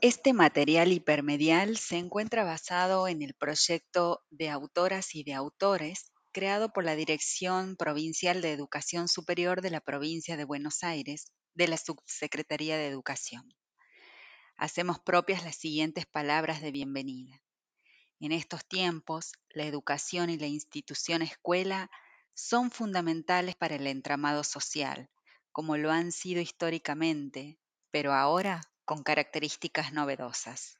Este material hipermedial se encuentra basado en el proyecto de autoras y de autores creado por la Dirección Provincial de Educación Superior de la Provincia de Buenos Aires, de la Subsecretaría de Educación. Hacemos propias las siguientes palabras de bienvenida. En estos tiempos, la educación y la institución escuela son fundamentales para el entramado social, como lo han sido históricamente, pero ahora con características novedosas.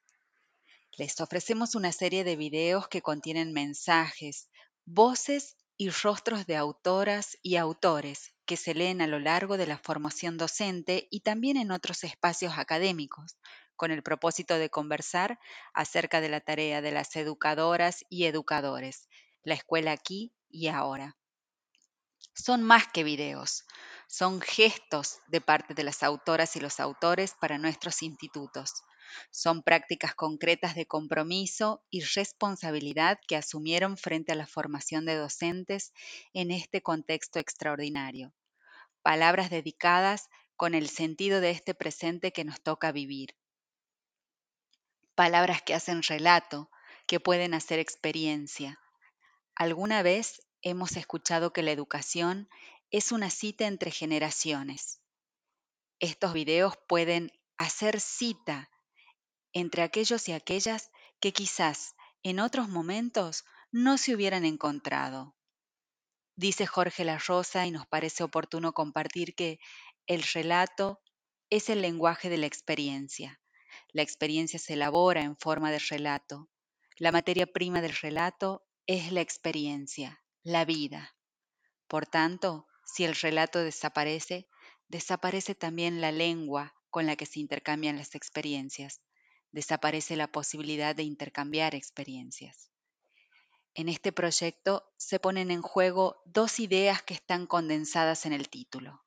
Les ofrecemos una serie de videos que contienen mensajes, voces y rostros de autoras y autores que se leen a lo largo de la formación docente y también en otros espacios académicos, con el propósito de conversar acerca de la tarea de las educadoras y educadores, la escuela aquí y ahora. Son más que videos, son gestos de parte de las autoras y los autores para nuestros institutos. Son prácticas concretas de compromiso y responsabilidad que asumieron frente a la formación de docentes en este contexto extraordinario. Palabras dedicadas con el sentido de este presente que nos toca vivir. Palabras que hacen relato, que pueden hacer experiencia. ¿Alguna vez hemos escuchado que la educación es una cita entre generaciones? Estos videos pueden hacer cita entre aquellos y aquellas que quizás en otros momentos no se hubieran encontrado. Dice Jorge La Rosa y nos parece oportuno compartir que el relato es el lenguaje de la experiencia. La experiencia se elabora en forma de relato. La materia prima del relato es la experiencia, la vida. Por tanto, si el relato desaparece, desaparece también la lengua con la que se intercambian las experiencias desaparece la posibilidad de intercambiar experiencias. En este proyecto se ponen en juego dos ideas que están condensadas en el título.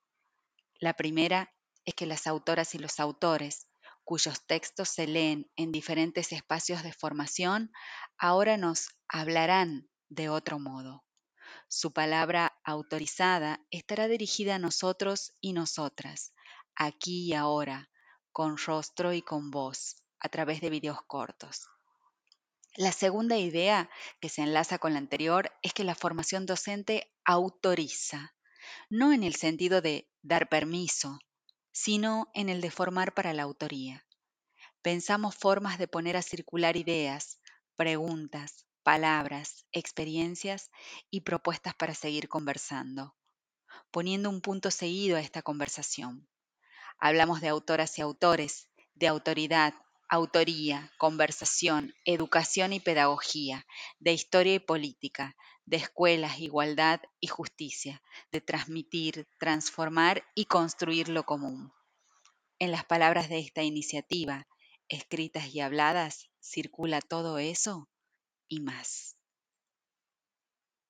La primera es que las autoras y los autores, cuyos textos se leen en diferentes espacios de formación, ahora nos hablarán de otro modo. Su palabra autorizada estará dirigida a nosotros y nosotras, aquí y ahora, con rostro y con voz, a través de videos cortos. La segunda idea que se enlaza con la anterior es que la formación docente autoriza, no en el sentido de dar permiso, sino en el de formar para la autoría. Pensamos formas de poner a circular ideas, preguntas, palabras, experiencias y propuestas para seguir conversando, poniendo un punto seguido a esta conversación. Hablamos de autoras y autores, de autoridad, autoría, conversación, educación y pedagogía, de historia y política, de escuelas, igualdad y justicia, de transmitir, transformar y construir lo común. En las palabras de esta iniciativa, escritas y habladas, circula todo eso y más.